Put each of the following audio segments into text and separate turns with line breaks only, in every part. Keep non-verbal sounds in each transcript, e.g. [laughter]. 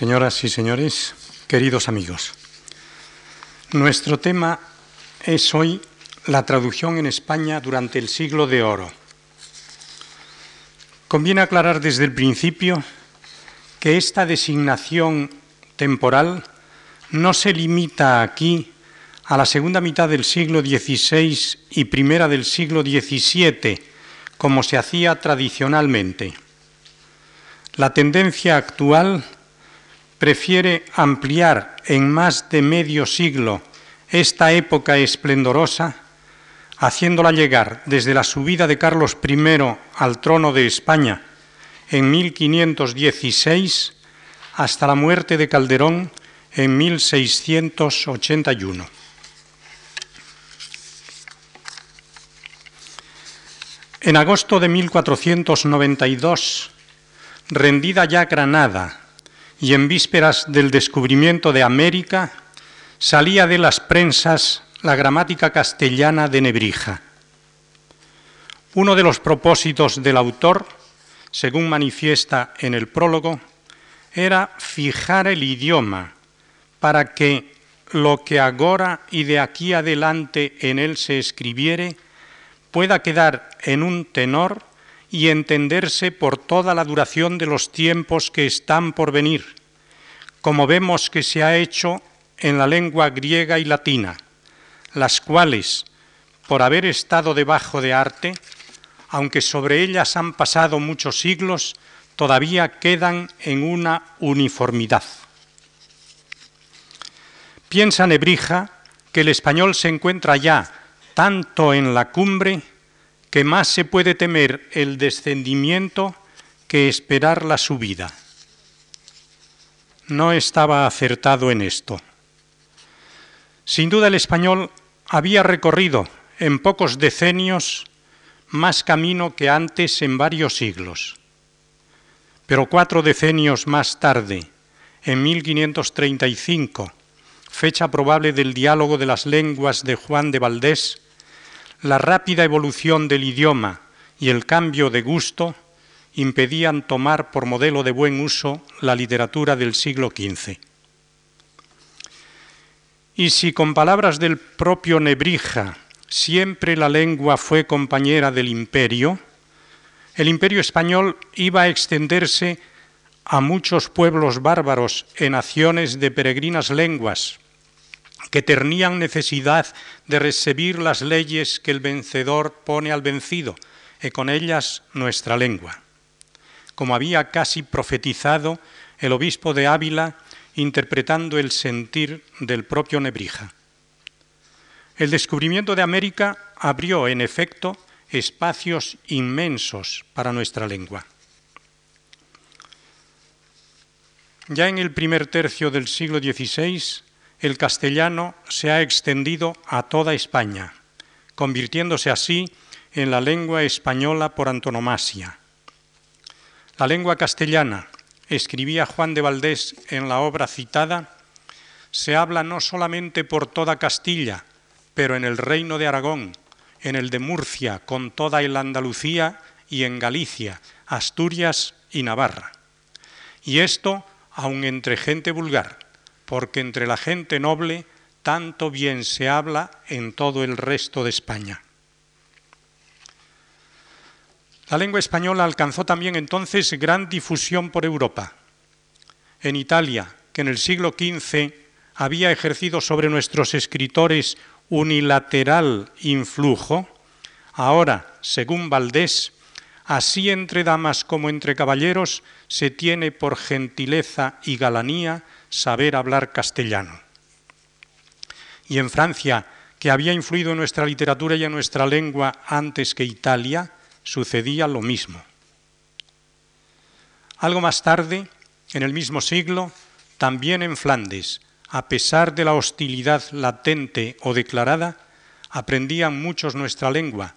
Señoras y señores, queridos amigos, nuestro tema es hoy la traducción en España durante el siglo de oro. Conviene aclarar desde el principio que esta designación temporal no se limita aquí a la segunda mitad del siglo XVI y primera del siglo XVII, como se hacía tradicionalmente. La tendencia actual prefiere ampliar en más de medio siglo esta época esplendorosa, haciéndola llegar desde la subida de Carlos I al trono de España en 1516 hasta la muerte de Calderón en 1681. En agosto de 1492, rendida ya Granada y en vísperas del descubrimiento de América, salía de las prensas la gramática castellana de Nebrija. Uno de los propósitos del autor, según manifiesta en el prólogo, era fijar el idioma para que lo que agora y de aquí adelante en él se escribiere pueda quedar en un tenor y entenderse por toda la duración de los tiempos que están por venir, como vemos que se ha hecho en la lengua griega y latina, las cuales, por haber estado debajo de arte, aunque sobre ellas han pasado muchos siglos, todavía quedan en una uniformidad. Piensa Nebrija que el español se encuentra ya tanto en la cumbre que más se puede temer el descendimiento que esperar la subida. No estaba acertado en esto. Sin duda el español había recorrido en pocos decenios más camino que antes en varios siglos. Pero cuatro decenios más tarde, en 1535, fecha probable del diálogo de las lenguas de Juan de Valdés, la rápida evolución del idioma y el cambio de gusto impedían tomar por modelo de buen uso la literatura del siglo XV. Y si con palabras del propio Nebrija siempre la lengua fue compañera del imperio, el imperio español iba a extenderse a muchos pueblos bárbaros en naciones de peregrinas lenguas, que tenían necesidad de recibir las leyes que el vencedor pone al vencido, y con ellas nuestra lengua. Como había casi profetizado el obispo de Ávila, interpretando el sentir del propio Nebrija. El descubrimiento de América abrió, en efecto, espacios inmensos para nuestra lengua. Ya en el primer tercio del siglo XVI, el castellano se ha extendido a toda España, convirtiéndose así en la lengua española por antonomasia. La lengua castellana, escribía Juan de Valdés en la obra citada, se habla no solamente por toda Castilla, pero en el reino de Aragón, en el de Murcia, con toda el Andalucía y en Galicia, Asturias y Navarra. Y esto aun entre gente vulgar, porque entre la gente noble tanto bien se habla en todo el resto de España. La lengua española alcanzó también entonces gran difusión por Europa. En Italia, que en el siglo XV había ejercido sobre nuestros escritores unilateral influjo, ahora, según Valdés, así entre damas como entre caballeros se tiene por gentileza y galanía saber hablar castellano. Y en Francia, que había influido en nuestra literatura y en nuestra lengua antes que Italia, sucedía lo mismo. Algo más tarde, en el mismo siglo, también en Flandes, a pesar de la hostilidad latente o declarada, aprendían muchos nuestra lengua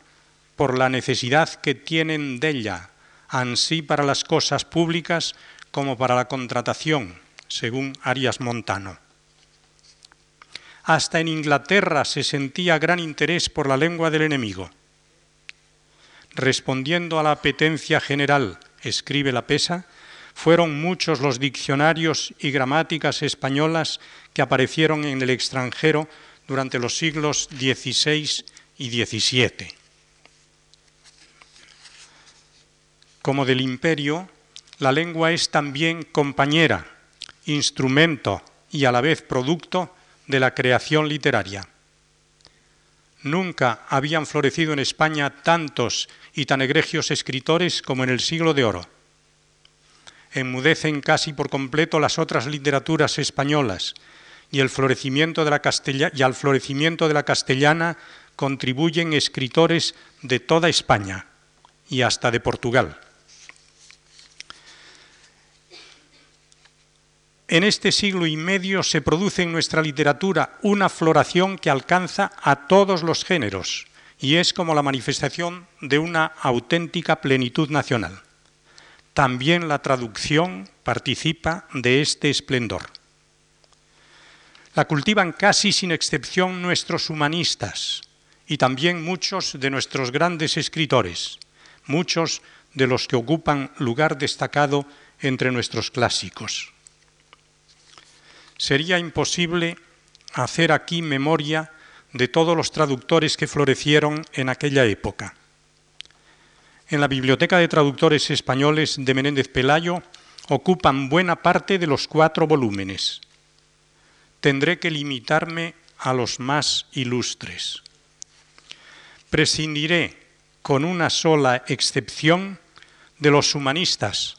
por la necesidad que tienen de ella, ansí para las cosas públicas como para la contratación, según Arias Montano. Hasta en Inglaterra se sentía gran interés por la lengua del enemigo. Respondiendo a la apetencia general, escribe la pesa, Fueron muchos los diccionarios y gramáticas españolas que aparecieron en el extranjero durante los siglos XVI y XVII. Como del imperio, la lengua es también compañera, instrumento y a la vez producto de la creación literaria. Nunca habían florecido en España tantos y tan egregios escritores como en el siglo de oro. Enmudecen casi por completo las otras literaturas españolas y, el florecimiento de la y al florecimiento de la castellana contribuyen escritores de toda España y hasta de Portugal. En este siglo y medio se produce en nuestra literatura una floración que alcanza a todos los géneros y es como la manifestación de una auténtica plenitud nacional. También la traducción participa de este esplendor. La cultivan casi sin excepción nuestros humanistas y también muchos de nuestros grandes escritores, muchos de los que ocupan lugar destacado entre nuestros clásicos sería imposible hacer aquí memoria de todos los traductores que florecieron en aquella época. En la Biblioteca de Traductores Españoles de Menéndez Pelayo ocupan buena parte de los cuatro volúmenes. Tendré que limitarme a los más ilustres. Prescindiré, con una sola excepción, de los humanistas,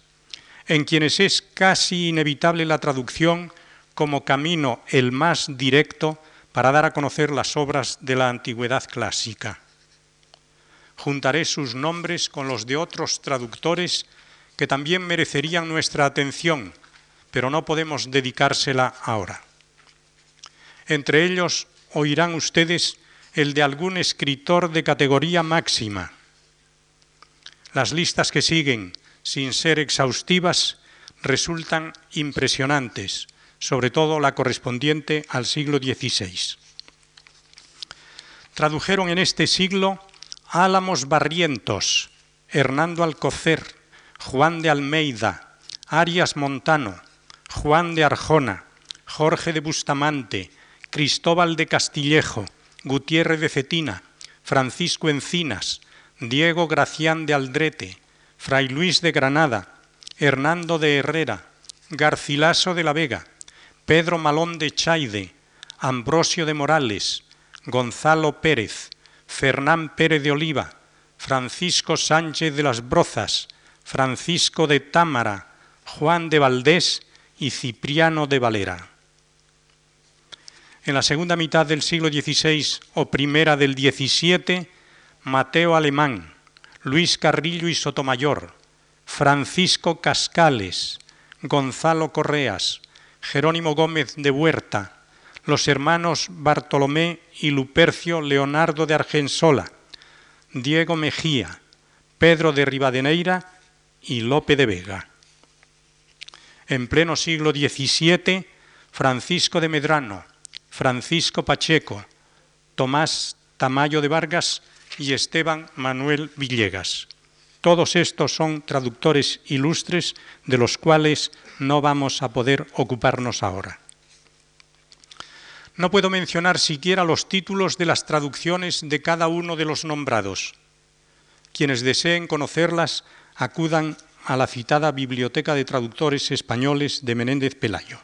en quienes es casi inevitable la traducción como camino el más directo para dar a conocer las obras de la antigüedad clásica. Juntaré sus nombres con los de otros traductores que también merecerían nuestra atención, pero no podemos dedicársela ahora. Entre ellos oirán ustedes el de algún escritor de categoría máxima. Las listas que siguen, sin ser exhaustivas, resultan impresionantes sobre todo la correspondiente al siglo XVI. Tradujeron en este siglo Álamos Barrientos, Hernando Alcocer, Juan de Almeida, Arias Montano, Juan de Arjona, Jorge de Bustamante, Cristóbal de Castillejo, Gutiérrez de Cetina, Francisco Encinas, Diego Gracián de Aldrete, Fray Luis de Granada, Hernando de Herrera, Garcilaso de la Vega, Pedro Malón de Chaide, Ambrosio de Morales, Gonzalo Pérez, Fernán Pérez de Oliva, Francisco Sánchez de las Brozas, Francisco de Támara, Juan de Valdés y Cipriano de Valera. En la segunda mitad del siglo XVI o primera del XVII, Mateo Alemán, Luis Carrillo y Sotomayor, Francisco Cascales, Gonzalo Correas, Jerónimo Gómez de Huerta, los hermanos Bartolomé y Lupercio Leonardo de Argensola, Diego Mejía, Pedro de Rivadeneira y Lope de Vega. En pleno siglo XVII, Francisco de Medrano, Francisco Pacheco, Tomás Tamayo de Vargas y Esteban Manuel Villegas. Todos estos son traductores ilustres de los cuales no vamos a poder ocuparnos ahora. No puedo mencionar siquiera los títulos de las traducciones de cada uno de los nombrados. Quienes deseen conocerlas acudan a la citada Biblioteca de Traductores Españoles de Menéndez Pelayo.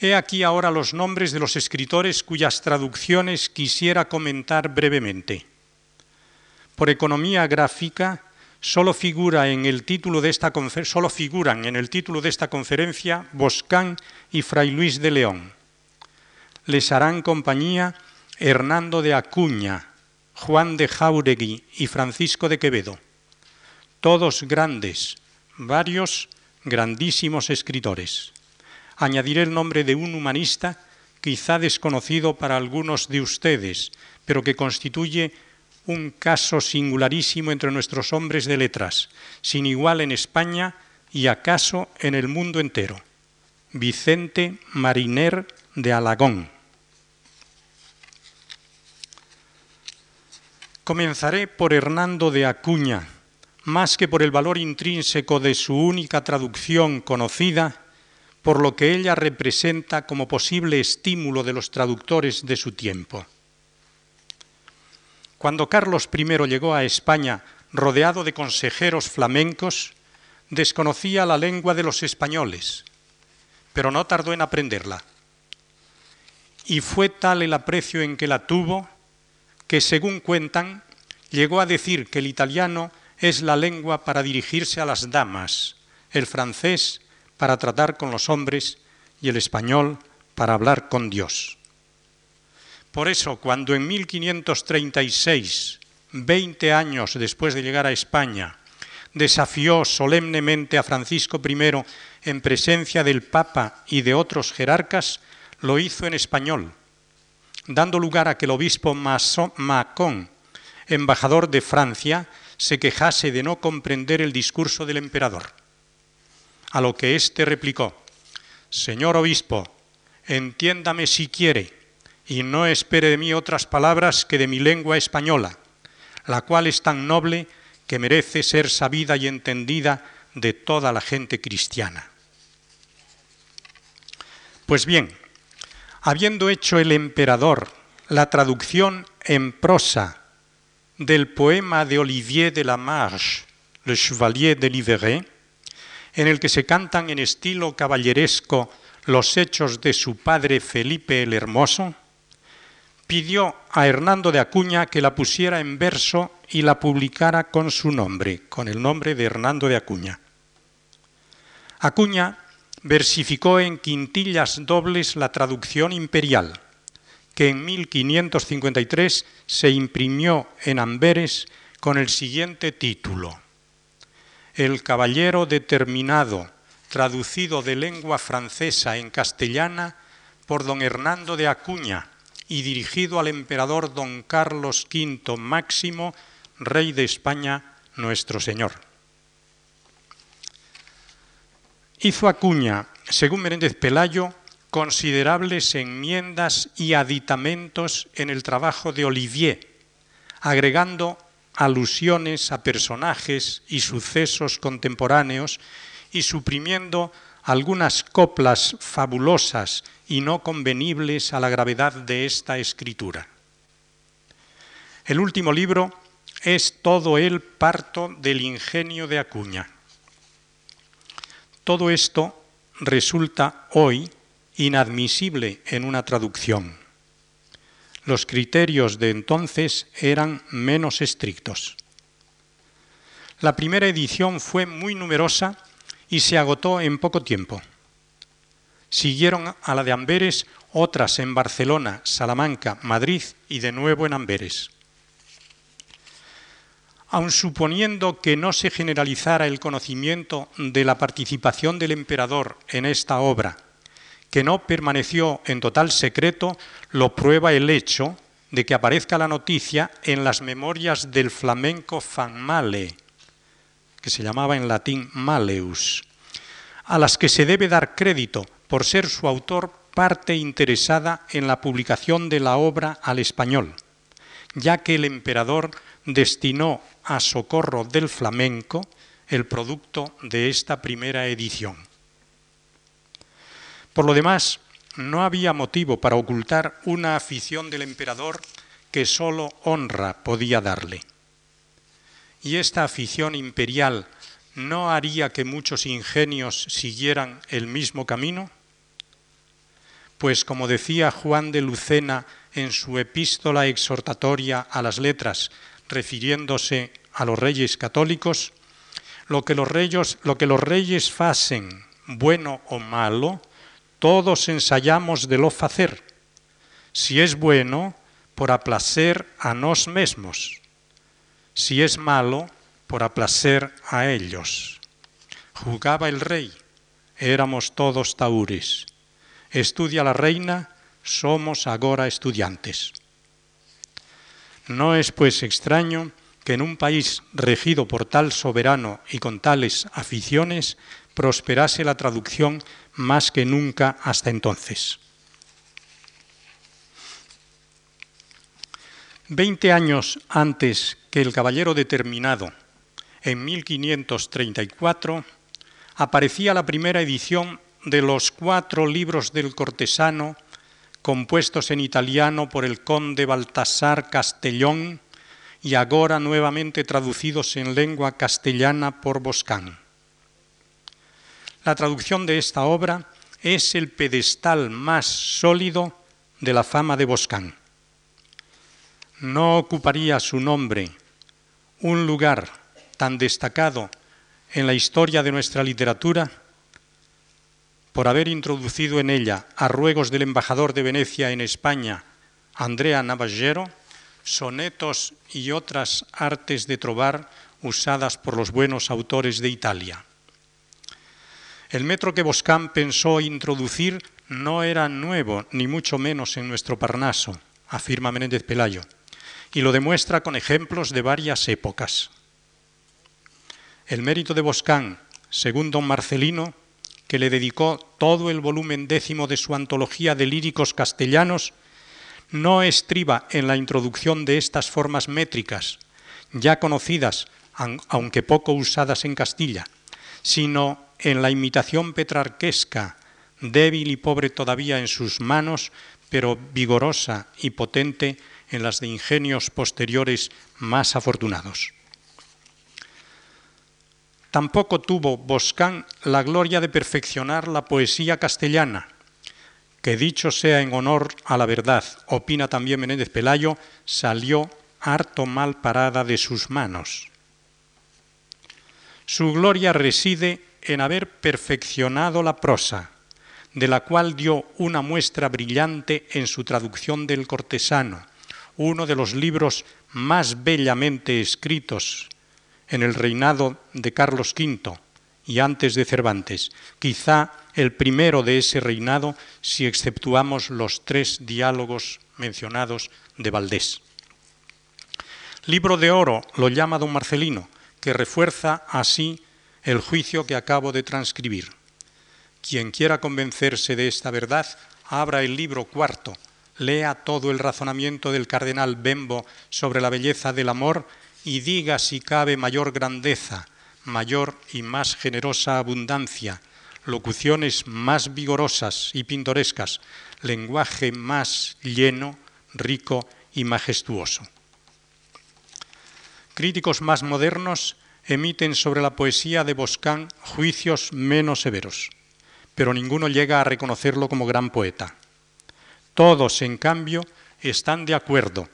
He aquí ahora los nombres de los escritores cuyas traducciones quisiera comentar brevemente. Por economía gráfica, solo, figura en el título de esta figuran en el título de esta conferencia Boscán y Fray Luis de León. Les harán compañía Hernando de Acuña, Juan de Jauregui y Francisco de Quevedo. Todos grandes, varios grandísimos escritores. Añadiré el nombre de un humanista quizá desconocido para algunos de ustedes, pero que constituye un caso singularísimo entre nuestros hombres de letras, sin igual en España y acaso en el mundo entero. Vicente Mariner de Alagón. Comenzaré por Hernando de Acuña, más que por el valor intrínseco de su única traducción conocida, por lo que ella representa como posible estímulo de los traductores de su tiempo. Cuando Carlos I llegó a España rodeado de consejeros flamencos, desconocía la lengua de los españoles, pero no tardó en aprenderla. Y fue tal el aprecio en que la tuvo que, según cuentan, llegó a decir que el italiano es la lengua para dirigirse a las damas, el francés para tratar con los hombres y el español para hablar con Dios. Por eso, cuando en 1536, 20 años después de llegar a España, desafió solemnemente a Francisco I en presencia del Papa y de otros jerarcas, lo hizo en español, dando lugar a que el obispo Macón, embajador de Francia, se quejase de no comprender el discurso del emperador. A lo que éste replicó, Señor obispo, entiéndame si quiere, y no espere de mí otras palabras que de mi lengua española, la cual es tan noble que merece ser sabida y entendida de toda la gente cristiana. Pues bien, habiendo hecho el emperador la traducción en prosa del poema de Olivier de la Marche, Le Chevalier de Liveray, en el que se cantan en estilo caballeresco los hechos de su padre Felipe el Hermoso, pidió a Hernando de Acuña que la pusiera en verso y la publicara con su nombre, con el nombre de Hernando de Acuña. Acuña versificó en quintillas dobles la traducción imperial, que en 1553 se imprimió en Amberes con el siguiente título. El caballero determinado, traducido de lengua francesa en castellana por don Hernando de Acuña, y dirigido al emperador don Carlos V Máximo, rey de España, nuestro Señor. Hizo Acuña, según Menéndez Pelayo, considerables enmiendas y aditamentos en el trabajo de Olivier, agregando alusiones a personajes y sucesos contemporáneos y suprimiendo algunas coplas fabulosas y no convenibles a la gravedad de esta escritura. El último libro es todo el parto del ingenio de Acuña. Todo esto resulta hoy inadmisible en una traducción. Los criterios de entonces eran menos estrictos. La primera edición fue muy numerosa y se agotó en poco tiempo. Siguieron a la de Amberes otras en Barcelona, Salamanca, Madrid y de nuevo en Amberes. Aun suponiendo que no se generalizara el conocimiento de la participación del emperador en esta obra, que no permaneció en total secreto, lo prueba el hecho de que aparezca la noticia en las memorias del flamenco Fanmale, que se llamaba en latín Maleus, a las que se debe dar crédito por ser su autor parte interesada en la publicación de la obra al español, ya que el emperador destinó a socorro del flamenco el producto de esta primera edición. Por lo demás, no había motivo para ocultar una afición del emperador que sólo honra podía darle. Y esta afición imperial no haría que muchos ingenios siguieran el mismo camino? Pues como decía Juan de Lucena en su epístola exhortatoria a las letras, refiriéndose a los reyes católicos, lo que los reyes, lo que los reyes facen, bueno o malo, todos ensayamos de lo facer. Si es bueno, por aplacer a nos mesmos. Si es malo, por aplacer a ellos. Jugaba el rey, éramos todos taúres. Estudia la reina, somos agora estudiantes. No es pues extraño que en un país regido por tal soberano y con tales aficiones prosperase la traducción más que nunca hasta entonces. Veinte años antes que el caballero determinado en 1534, aparecía la primera edición de los cuatro libros del cortesano compuestos en italiano por el conde Baltasar Castellón y ahora nuevamente traducidos en lengua castellana por Boscán. La traducción de esta obra es el pedestal más sólido de la fama de Boscán. No ocuparía su nombre un lugar tan destacado en la historia de nuestra literatura por haber introducido en ella, a ruegos del embajador de Venecia en España, Andrea Navagero, sonetos y otras artes de trobar usadas por los buenos autores de Italia. El metro que Boscán pensó introducir no era nuevo, ni mucho menos en nuestro Parnaso, afirma Menéndez Pelayo, y lo demuestra con ejemplos de varias épocas. El mérito de Boscán, según don Marcelino, que le dedicó todo el volumen décimo de su antología de líricos castellanos, no estriba en la introducción de estas formas métricas, ya conocidas, aunque poco usadas en Castilla, sino en la imitación petrarquesca, débil y pobre todavía en sus manos, pero vigorosa y potente en las de ingenios posteriores más afortunados. Tampoco tuvo Boscán la gloria de perfeccionar la poesía castellana, que dicho sea en honor a la verdad, opina también Menéndez Pelayo, salió harto mal parada de sus manos. Su gloria reside en haber perfeccionado la prosa, de la cual dio una muestra brillante en su traducción del cortesano, uno de los libros más bellamente escritos en el reinado de Carlos V y antes de Cervantes, quizá el primero de ese reinado si exceptuamos los tres diálogos mencionados de Valdés. Libro de oro lo llama don Marcelino, que refuerza así el juicio que acabo de transcribir. Quien quiera convencerse de esta verdad, abra el libro cuarto, lea todo el razonamiento del cardenal Bembo sobre la belleza del amor y diga si cabe mayor grandeza, mayor y más generosa abundancia, locuciones más vigorosas y pintorescas, lenguaje más lleno, rico y majestuoso. Críticos más modernos emiten sobre la poesía de Boscán juicios menos severos, pero ninguno llega a reconocerlo como gran poeta. Todos, en cambio, están de acuerdo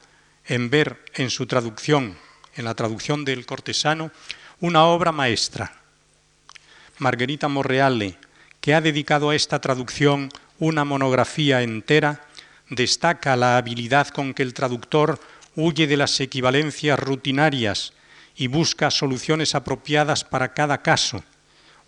en ver en su traducción en la traducción del cortesano, una obra maestra. Margarita Morreale, que ha dedicado a esta traducción una monografía entera, destaca la habilidad con que el traductor huye de las equivalencias rutinarias y busca soluciones apropiadas para cada caso,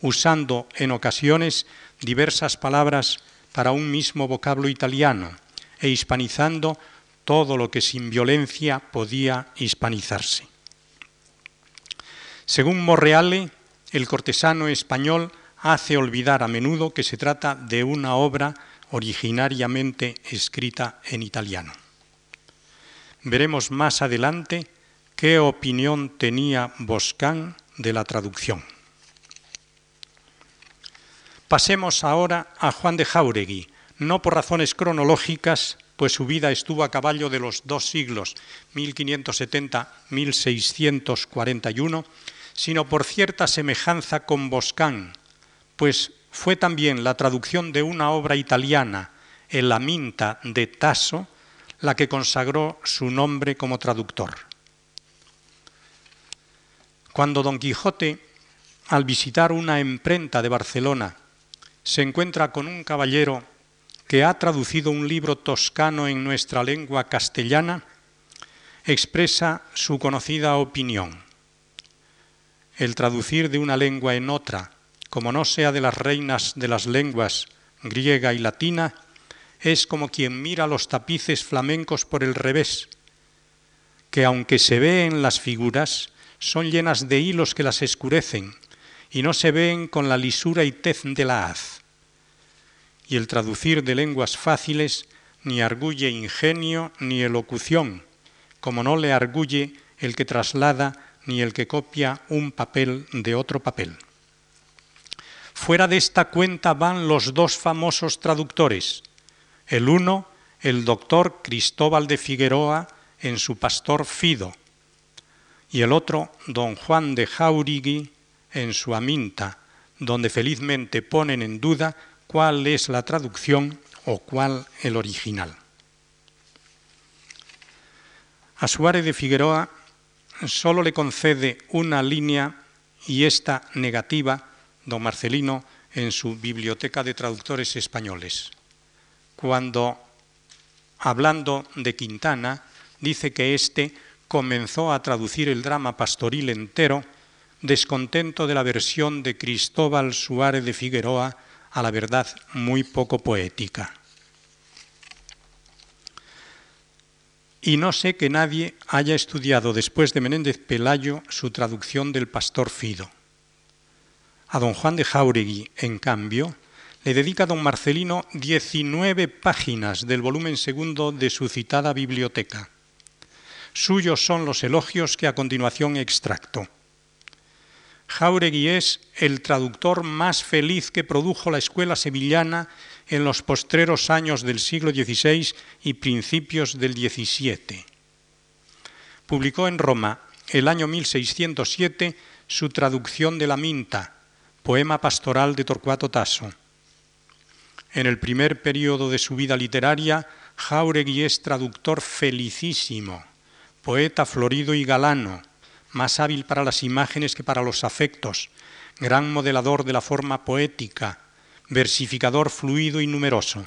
usando en ocasiones diversas palabras para un mismo vocablo italiano e hispanizando todo lo que sin violencia podía hispanizarse. Según Morreale, el cortesano español hace olvidar a menudo que se trata de una obra originariamente escrita en italiano. Veremos más adelante qué opinión tenía Boscán de la traducción. Pasemos ahora a Juan de Jauregui, no por razones cronológicas, pues su vida estuvo a caballo de los dos siglos, 1570-1641, sino por cierta semejanza con Boscán, pues fue también la traducción de una obra italiana, El Aminta de Tasso, la que consagró su nombre como traductor. Cuando Don Quijote, al visitar una imprenta de Barcelona, se encuentra con un caballero que ha traducido un libro toscano en nuestra lengua castellana, expresa su conocida opinión el traducir de una lengua en otra, como no sea de las reinas de las lenguas griega y latina, es como quien mira los tapices flamencos por el revés, que aunque se ven las figuras, son llenas de hilos que las escurecen y no se ven con la lisura y tez de la haz. Y el traducir de lenguas fáciles ni arguye ingenio ni elocución, como no le arguye el que traslada ni el que copia un papel de otro papel. Fuera de esta cuenta van los dos famosos traductores. El uno, el doctor Cristóbal de Figueroa en su Pastor Fido, y el otro, don Juan de Jauregui en su Aminta, donde felizmente ponen en duda cuál es la traducción o cuál el original. A Suárez de Figueroa solo le concede una línea y esta negativa don Marcelino en su Biblioteca de Traductores Españoles, cuando, hablando de Quintana, dice que éste comenzó a traducir el drama pastoril entero, descontento de la versión de Cristóbal Suárez de Figueroa, a la verdad muy poco poética. Y no sé que nadie haya estudiado después de Menéndez Pelayo su traducción del Pastor Fido. A don Juan de Jauregui, en cambio, le dedica don Marcelino 19 páginas del volumen segundo de su citada biblioteca. Suyos son los elogios que a continuación extracto. Jauregui es el traductor más feliz que produjo la escuela sevillana en los postreros años del siglo XVI y principios del XVII. Publicó en Roma el año 1607 su traducción de la Minta, poema pastoral de Torcuato Tasso. En el primer periodo de su vida literaria, Jauregui es traductor felicísimo, poeta florido y galano, más hábil para las imágenes que para los afectos, gran modelador de la forma poética, versificador fluido y numeroso.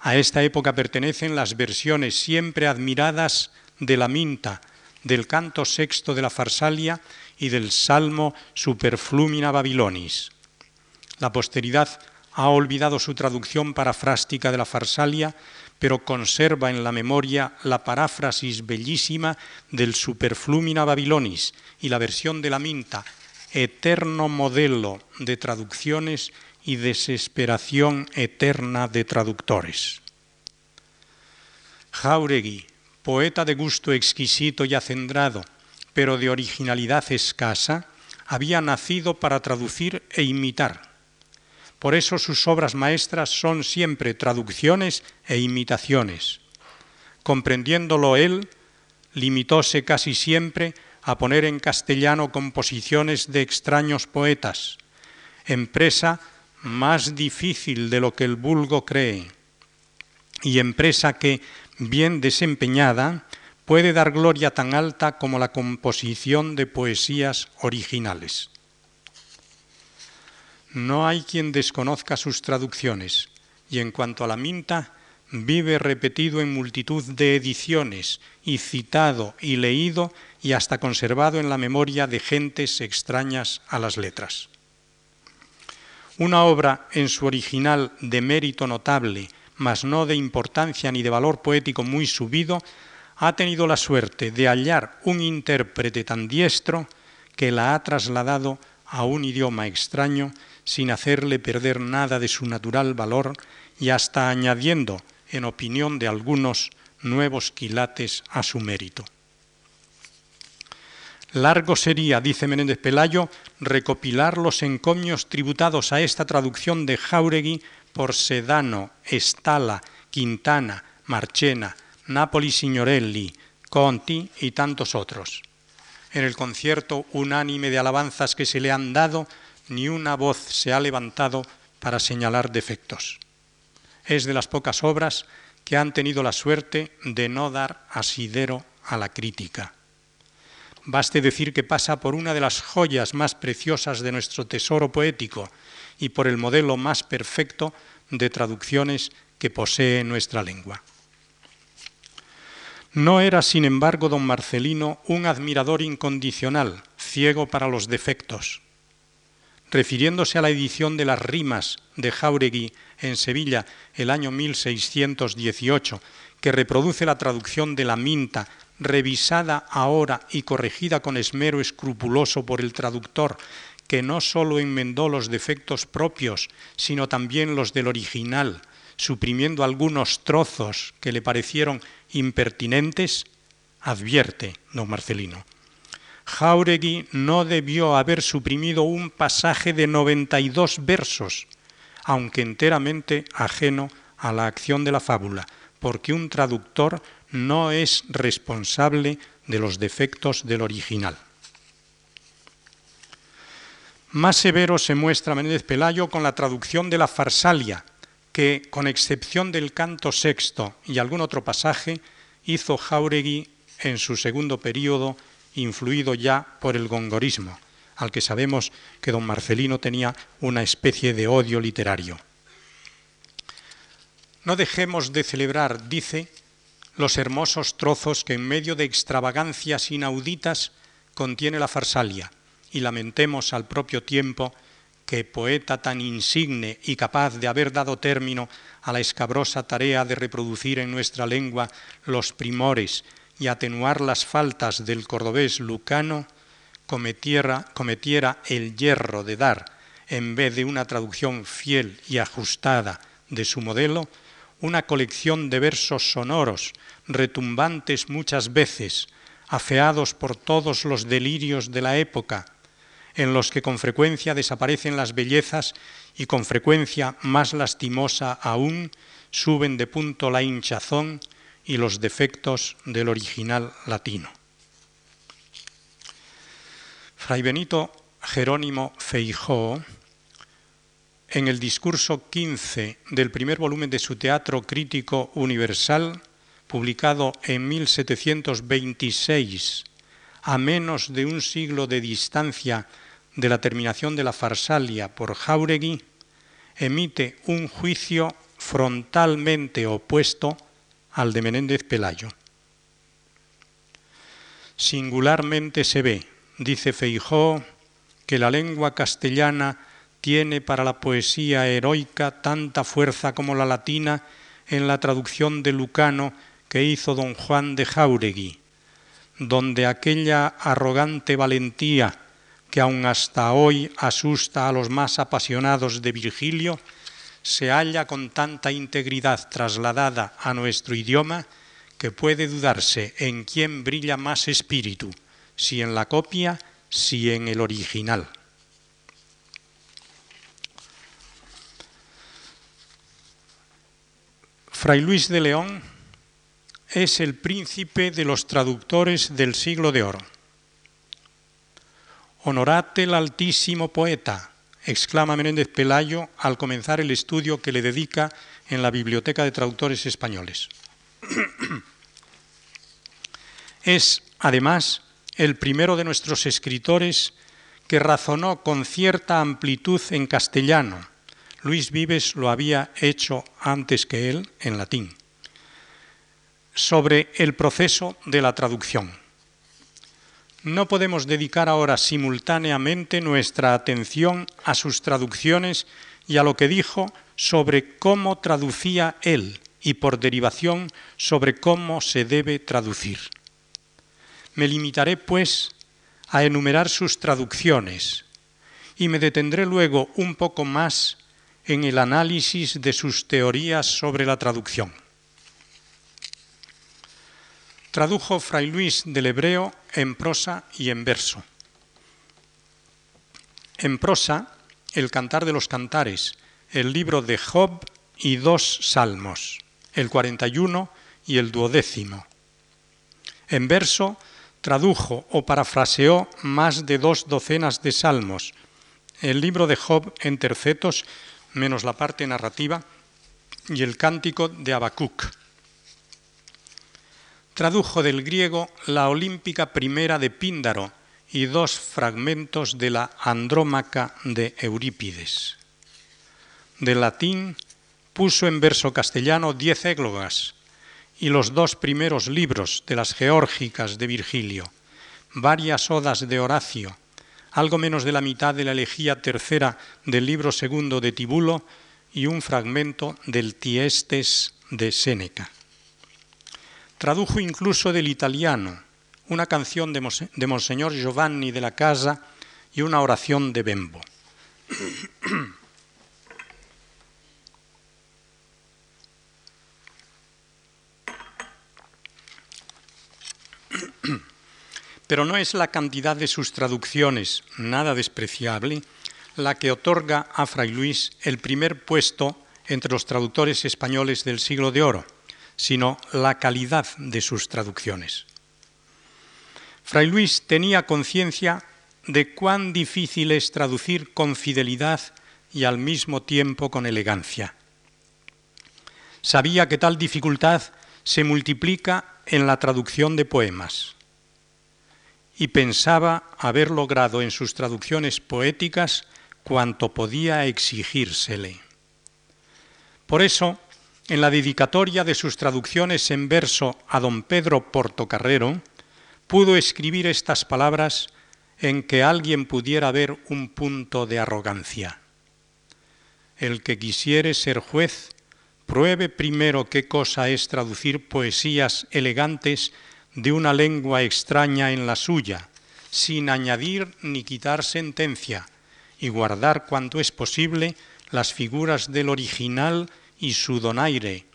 A esta época pertenecen las versiones siempre admiradas de la Minta, del canto sexto de la Farsalia y del Salmo Superflumina Babilonis. La posteridad ha olvidado su traducción parafrástica de la Farsalia, pero conserva en la memoria la paráfrasis bellísima del Superflumina Babilonis y la versión de la Minta, eterno modelo de traducciones y desesperación eterna de traductores. Jauregui, poeta de gusto exquisito y acendrado, pero de originalidad escasa, había nacido para traducir e imitar. Por eso sus obras maestras son siempre traducciones e imitaciones. Comprendiéndolo él, limitóse casi siempre a poner en castellano composiciones de extraños poetas, empresa más difícil de lo que el vulgo cree, y empresa que, bien desempeñada, puede dar gloria tan alta como la composición de poesías originales. No hay quien desconozca sus traducciones, y en cuanto a la minta, vive repetido en multitud de ediciones, y citado y leído y hasta conservado en la memoria de gentes extrañas a las letras. Una obra en su original de mérito notable, mas no de importancia ni de valor poético muy subido, ha tenido la suerte de hallar un intérprete tan diestro que la ha trasladado a un idioma extraño sin hacerle perder nada de su natural valor y hasta añadiendo, en opinión de algunos, nuevos quilates a su mérito. Largo sería, dice Menéndez Pelayo, recopilar los encomios tributados a esta traducción de Jauregui por Sedano, Estala, Quintana, Marchena, Napoli Signorelli, Conti y tantos otros. En el concierto unánime de alabanzas que se le han dado, ni una voz se ha levantado para señalar defectos. Es de las pocas obras que han tenido la suerte de no dar asidero a la crítica. Baste decir que pasa por una de las joyas más preciosas de nuestro tesoro poético y por el modelo más perfecto de traducciones que posee nuestra lengua. No era, sin embargo, don Marcelino un admirador incondicional, ciego para los defectos. Refiriéndose a la edición de las rimas de Jauregui en Sevilla el año 1618, que reproduce la traducción de la Minta revisada ahora y corregida con esmero escrupuloso por el traductor, que no sólo enmendó los defectos propios, sino también los del original, suprimiendo algunos trozos que le parecieron impertinentes, advierte don Marcelino. Jauregui no debió haber suprimido un pasaje de 92 versos, aunque enteramente ajeno a la acción de la fábula, porque un traductor no es responsable de los defectos del original. Más severo se muestra Menéndez Pelayo con la traducción de la Farsalia, que, con excepción del canto sexto y algún otro pasaje, hizo Jauregui en su segundo período, influido ya por el gongorismo, al que sabemos que don Marcelino tenía una especie de odio literario. No dejemos de celebrar, dice, los hermosos trozos que en medio de extravagancias inauditas contiene la Farsalia, y lamentemos al propio tiempo que poeta tan insigne y capaz de haber dado término a la escabrosa tarea de reproducir en nuestra lengua los primores y atenuar las faltas del cordobés lucano, cometiera, cometiera el hierro de dar, en vez de una traducción fiel y ajustada de su modelo, una colección de versos sonoros, retumbantes muchas veces, afeados por todos los delirios de la época, en los que con frecuencia desaparecen las bellezas y con frecuencia más lastimosa aún suben de punto la hinchazón y los defectos del original latino. Fray Benito Jerónimo Feijó en el discurso 15 del primer volumen de su Teatro Crítico Universal, publicado en 1726, a menos de un siglo de distancia de la terminación de la Farsalia por Jauregui, emite un juicio frontalmente opuesto al de Menéndez Pelayo. Singularmente se ve, dice Feijó, que la lengua castellana tiene para la poesía heroica tanta fuerza como la latina en la traducción de Lucano que hizo don Juan de Jauregui, donde aquella arrogante valentía que aun hasta hoy asusta a los más apasionados de Virgilio, se halla con tanta integridad trasladada a nuestro idioma que puede dudarse en quién brilla más espíritu, si en la copia, si en el original. Fray Luis de León es el príncipe de los traductores del siglo de oro. Honorate el altísimo poeta, exclama Menéndez Pelayo al comenzar el estudio que le dedica en la Biblioteca de Traductores Españoles. [clears throat] es, además, el primero de nuestros escritores que razonó con cierta amplitud en castellano, Luis Vives lo había hecho antes que él en latín, sobre el proceso de la traducción. No podemos dedicar ahora simultáneamente nuestra atención a sus traducciones y a lo que dijo sobre cómo traducía él y por derivación sobre cómo se debe traducir. Me limitaré, pues, a enumerar sus traducciones y me detendré luego un poco más en el análisis de sus teorías sobre la traducción. Tradujo Fray Luis del hebreo en prosa y en verso. En prosa, el Cantar de los Cantares, el libro de Job y dos salmos, el 41 y el duodécimo. En verso, tradujo o parafraseó más de dos docenas de salmos, el libro de Job en tercetos menos la parte narrativa, y el cántico de Habacuc. Tradujo del griego la Olímpica Primera de Píndaro y dos fragmentos de la Andrómaca de Eurípides. Del latín puso en verso castellano diez églogas y los dos primeros libros de las Geórgicas de Virgilio, varias odas de Horacio, algo menos de la mitad de la elegía tercera del libro segundo de Tibulo y un fragmento del Tiestes de Séneca. Tradujo incluso del italiano una canción de, Monseñor Giovanni de la Casa y una oración de Bembo. Pero no es la cantidad de sus traducciones, nada despreciable, la que otorga a Fray Luis el primer puesto entre los traductores españoles del siglo de oro, sino la calidad de sus traducciones. Fray Luis tenía conciencia de cuán difícil es traducir con fidelidad y al mismo tiempo con elegancia. Sabía que tal dificultad se multiplica en la traducción de poemas y pensaba haber logrado en sus traducciones poéticas cuanto podía exigírsele. Por eso, en la dedicatoria de sus traducciones en verso a don Pedro Portocarrero, pudo escribir estas palabras en que alguien pudiera ver un punto de arrogancia. El que quisiere ser juez, pruebe primero qué cosa es traducir poesías elegantes de una lengua extraña en la suya, sin añadir ni quitar sentencia, y guardar cuanto es posible las figuras del original y su donaire,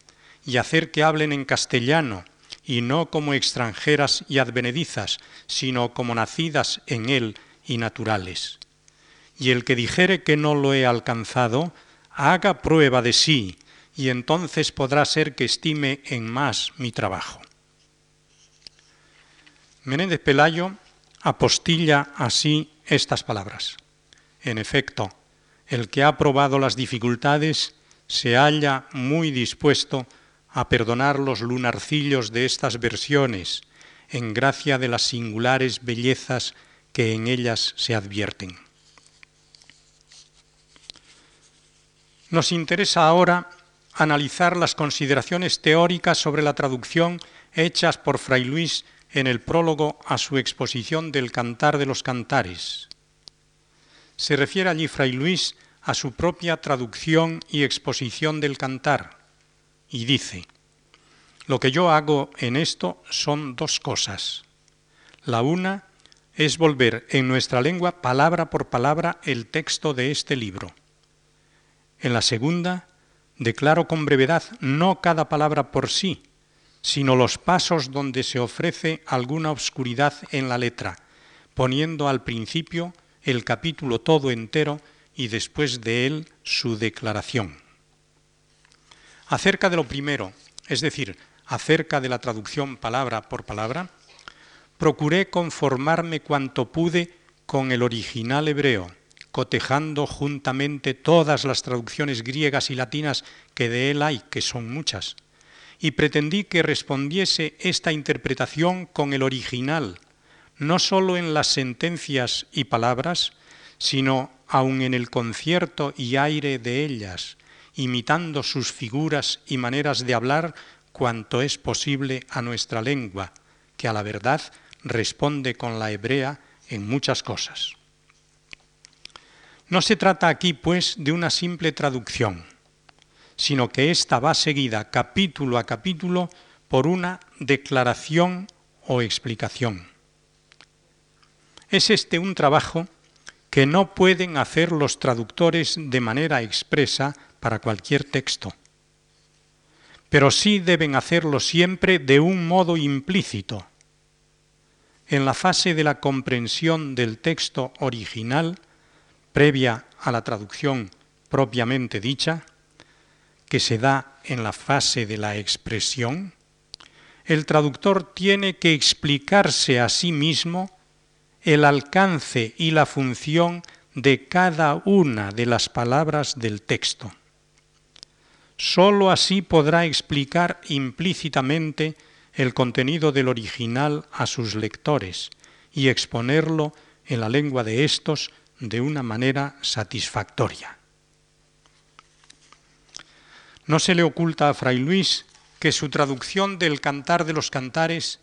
y hacer que hablen en castellano, y no como extranjeras y advenedizas, sino como nacidas en él y naturales. Y el que dijere que no lo he alcanzado, haga prueba de sí, y entonces podrá ser que estime en más mi trabajo. Menéndez Pelayo apostilla así estas palabras. En efecto, el que ha probado las dificultades se halla muy dispuesto a perdonar los lunarcillos de estas versiones en gracia de las singulares bellezas que en ellas se advierten. Nos interesa ahora analizar las consideraciones teóricas sobre la traducción hechas por Fray Luis en el prólogo a su exposición del Cantar de los Cantares. Se refiere allí Fray Luis a su propia traducción y exposición del cantar y dice, lo que yo hago en esto son dos cosas. La una es volver en nuestra lengua palabra por palabra el texto de este libro. En la segunda, declaro con brevedad no cada palabra por sí, sino los pasos donde se ofrece alguna obscuridad en la letra, poniendo al principio el capítulo todo entero y después de él su declaración. Acerca de lo primero, es decir, acerca de la traducción palabra por palabra, procuré conformarme cuanto pude con el original hebreo, cotejando juntamente todas las traducciones griegas y latinas que de él hay, que son muchas, y pretendí que respondiese esta interpretación con el original, no sólo en las sentencias y palabras, sino aun en el concierto y aire de ellas, imitando sus figuras y maneras de hablar cuanto es posible a nuestra lengua, que a la verdad responde con la hebrea en muchas cosas. No se trata aquí, pues, de una simple traducción, sino que ésta va seguida capítulo a capítulo por una declaración o explicación. Es este un trabajo que no pueden hacer los traductores de manera expresa para cualquier texto, pero sí deben hacerlo siempre de un modo implícito. En la fase de la comprensión del texto original, previa a la traducción propiamente dicha, que se da en la fase de la expresión, el traductor tiene que explicarse a sí mismo el alcance y la función de cada una de las palabras del texto. Sólo así podrá explicar implícitamente el contenido del original a sus lectores y exponerlo en la lengua de éstos de una manera satisfactoria. No se le oculta a Fray Luis que su traducción del Cantar de los Cantares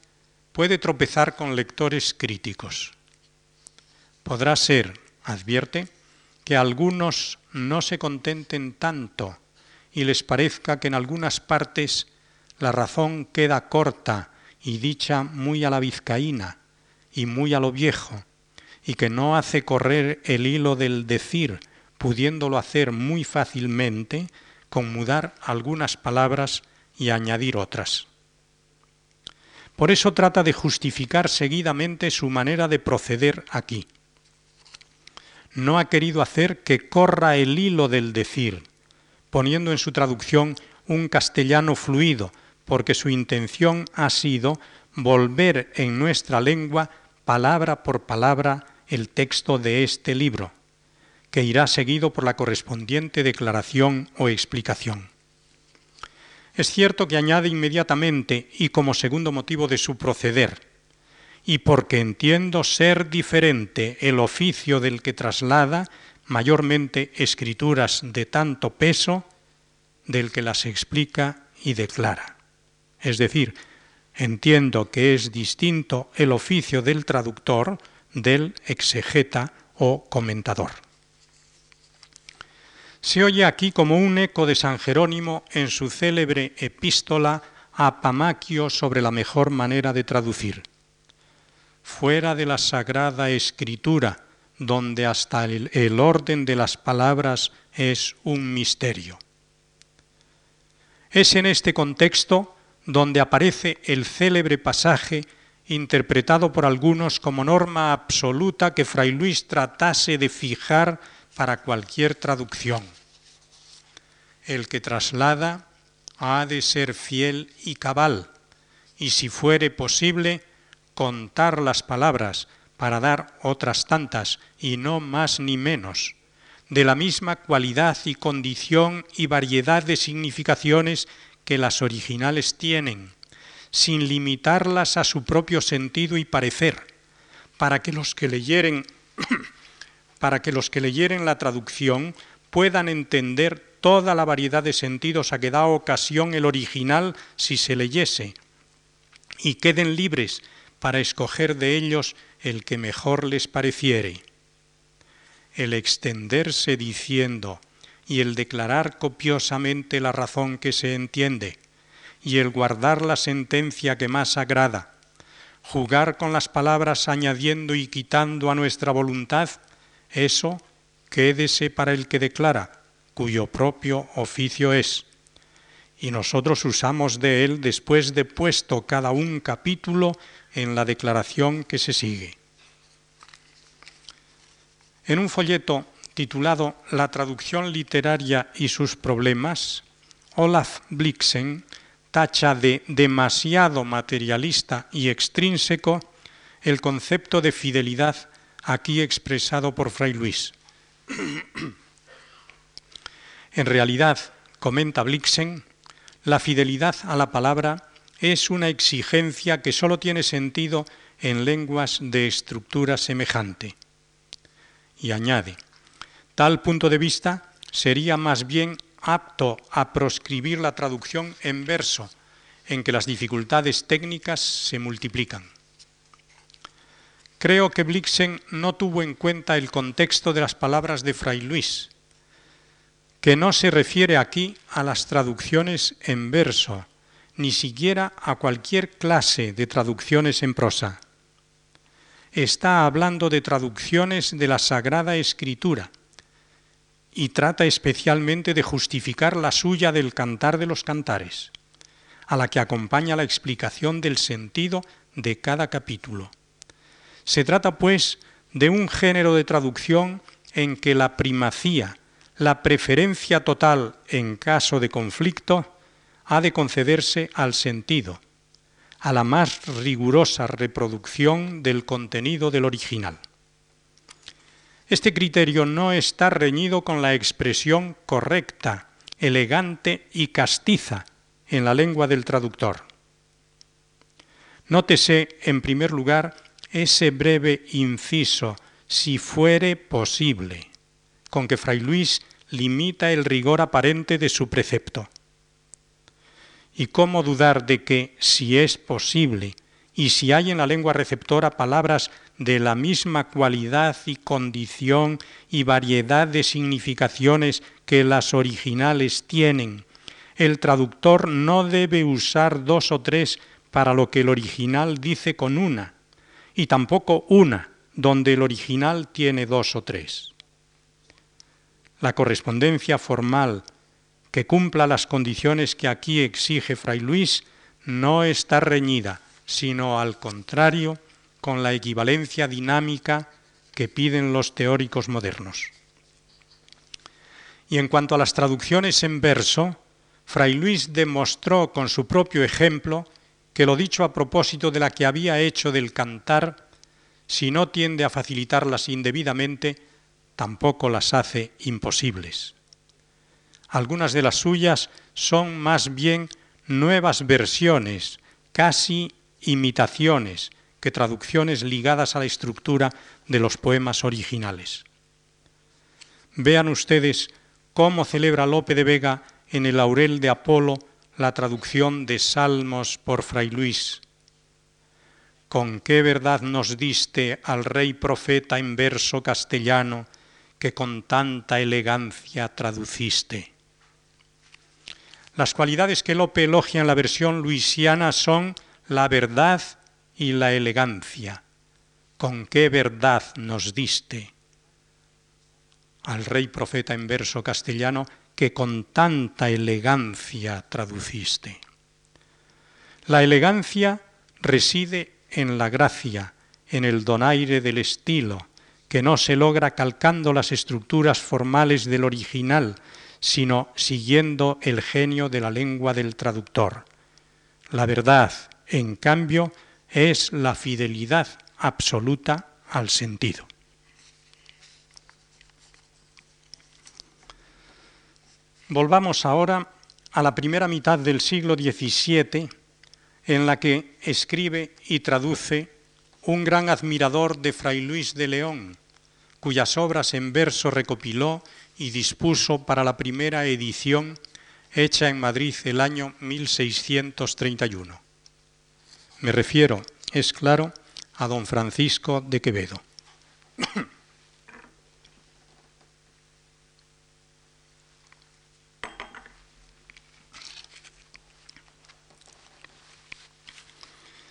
puede tropezar con lectores críticos. Podrá ser, advierte, que algunos no se contenten tanto y les parezca que en algunas partes la razón queda corta y dicha muy a la vizcaína y muy a lo viejo, y que no hace correr el hilo del decir, pudiéndolo hacer muy fácilmente, con mudar algunas palabras y añadir otras. Por eso trata de justificar seguidamente su manera de proceder aquí. No ha querido hacer que corra el hilo del decir, poniendo en su traducción un castellano fluido, porque su intención ha sido volver en nuestra lengua palabra por palabra el texto de este libro, que irá seguido por la correspondiente declaración o explicación. Es cierto que añade inmediatamente y como segundo motivo de su proceder, y porque entiendo ser diferente el oficio del que traslada mayormente escrituras de tanto peso del que las explica y declara. Es decir, entiendo que es distinto el oficio del traductor del exegeta o comentador. Se oye aquí como un eco de San Jerónimo en su célebre epístola a Pamaquio sobre la mejor manera de traducir. Fuera de la sagrada escritura, donde hasta el, orden de las palabras es un misterio. Es en este contexto donde aparece el célebre pasaje interpretado por algunos como norma absoluta que Fray Luis tratase de fijar para cualquier traducción. El que traslada ha de ser fiel y cabal, y si fuere posible, contar las palabras para dar otras tantas, y no más ni menos, de la misma cualidad y condición y variedad de significaciones que las originales tienen, sin limitarlas a su propio sentido y parecer, para que los que leyeren [coughs] para que los que leyeren la traducción puedan entender toda la variedad de sentidos a que da ocasión el original si se leyese, y queden libres para escoger de ellos el que mejor les pareciere. El extenderse diciendo y el declarar copiosamente la razón que se entiende, y el guardar la sentencia que más agrada, jugar con las palabras añadiendo y quitando a nuestra voluntad, eso quédese para el que declara, cuyo propio oficio es. Y nosotros usamos de él después de puesto cada un capítulo en la declaración que se sigue. En un folleto titulado La traducción literaria y sus problemas, Olaf Blixen tacha de demasiado materialista y extrínseco el concepto de fidelidad aquí expresado por Fray Luis. [clears throat] en realidad, comenta Blixen, la fidelidad a la palabra es una exigencia que sólo tiene sentido en lenguas de estructura semejante. Y añade, tal punto de vista sería más bien apto a proscribir la traducción en verso, en que las dificultades técnicas se multiplican. Creo que Blixen no tuvo en cuenta el contexto de las palabras de Fray Luis, que no se refiere aquí a las traducciones en verso, ni siquiera a cualquier clase de traducciones en prosa. Está hablando de traducciones de la Sagrada Escritura, y trata especialmente de justificar la suya del cantar de los cantares, a la que acompaña la explicación del sentido de cada capítulo. Se trata, pues, de un género de traducción en que la primacía, la preferencia total en caso de conflicto, ha de concederse al sentido, a la más rigurosa reproducción del contenido del original. Este criterio no está reñido con la expresión correcta, elegante y castiza en la lengua del traductor. Nótese, en primer lugar, ese breve inciso, si fuere posible, con que Fray Luis limita el rigor aparente de su precepto. ¿Y cómo dudar de que, si es posible, y si hay en la lengua receptora palabras de la misma cualidad y condición y variedad de significaciones que las originales tienen, el traductor no debe usar dos o tres para lo que el original dice con una, y tampoco una donde el original tiene dos o tres. La correspondencia formal que cumpla las condiciones que aquí exige Fray Luis no está reñida sino al contrario, con la equivalencia dinámica que piden los teóricos modernos. Y en cuanto a las traducciones en verso, Fray Luis demostró con su propio ejemplo que lo dicho a propósito de la que había hecho del cantar, si no tiende a facilitarlas indebidamente, tampoco las hace imposibles. Algunas de las suyas son más bien nuevas versiones, casi imitaciones, que traducciones ligadas a la estructura de los poemas originales. Vean ustedes cómo celebra Lope de Vega en el Laurel de Apolo la traducción de Salmos por Fray Luis. Con qué verdad nos diste al rey profeta en verso castellano que con tanta elegancia traduciste. Las cualidades que Lope elogia en la versión luisiana son la verdad y la elegancia. ¿Con qué verdad nos diste? Al rey profeta en verso castellano que con tanta elegancia traduciste. La elegancia reside en la gracia, en el donaire del estilo, que no se logra calcando las estructuras formales del original, sino siguiendo el genio de la lengua del traductor. La verdad, en cambio, es la fidelidad absoluta al sentido. Volvamos ahora a la primera mitad del siglo XVII, en la que escribe y traduce un gran admirador de Fray Luis de León, cuyas obras en verso recopiló y dispuso para la primera edición hecha en Madrid el año 1631. Me refiero, es claro, a don Francisco de Quevedo.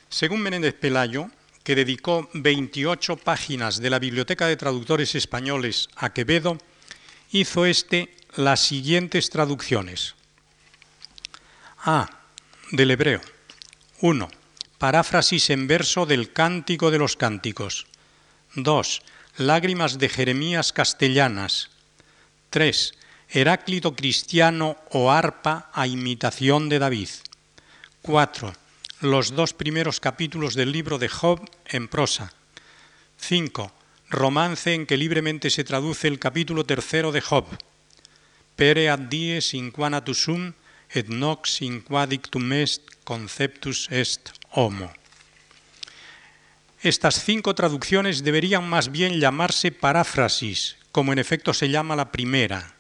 Según Menéndez Pelayo, que dedicó 28 páginas de la Biblioteca de Traductores Españoles a Quevedo, hizo este las siguientes traducciones. A. Del hebreo. 1. Paráfrasis en verso del Cántico de los Cánticos. 2. Lágrimas de Jeremías castellanas. 3. Heráclito cristiano o arpa a imitación de David. 4 los dos primeros capítulos del libro de Job en prosa. 5. Romance en que libremente se traduce el capítulo tercero de Job. Pere ad dies inquanatusum et nox inquadictum est conceptus est homo. Estas cinco traducciones deberían más bien llamarse paráfrasis, como en efecto se llama la primera,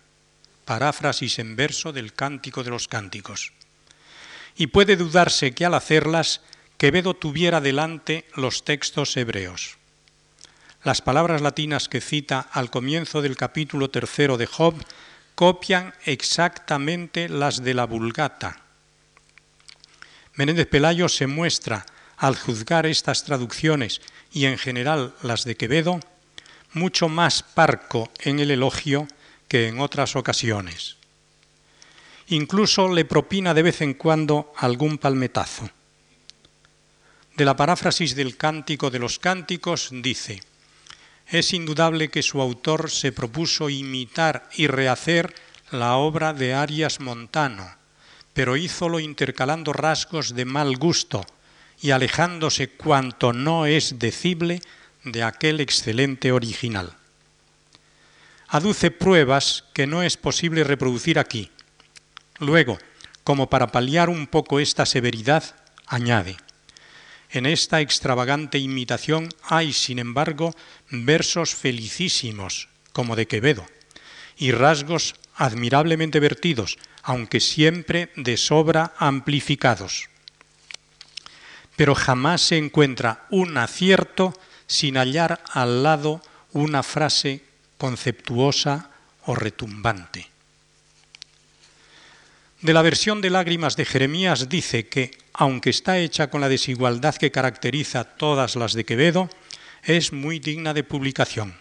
paráfrasis en verso del Cántico de los Cánticos y puede dudarse que al hacerlas Quevedo tuviera delante los textos hebreos. Las palabras latinas que cita al comienzo del capítulo tercero de Job copian exactamente las de la Vulgata. Menéndez Pelayo se muestra, al juzgar estas traducciones y en general las de Quevedo, mucho más parco en el elogio que en otras ocasiones. Incluso le propina de vez en cuando algún palmetazo. De la paráfrasis del Cántico de los Cánticos dice, es indudable que su autor se propuso imitar y rehacer la obra de Arias Montano, pero hízolo intercalando rasgos de mal gusto y alejándose cuanto no es decible de aquel excelente original. Aduce pruebas que no es posible reproducir aquí, Luego, como para paliar un poco esta severidad, añade, en esta extravagante imitación hay, sin embargo, versos felicísimos, como de Quevedo, y rasgos admirablemente vertidos, aunque siempre de sobra amplificados. Pero jamás se encuentra un acierto sin hallar al lado una frase conceptuosa o retumbante. De la versión de Lágrimas de Jeremías dice que, aunque está hecha con la desigualdad que caracteriza todas las de Quevedo, es muy digna de publicación.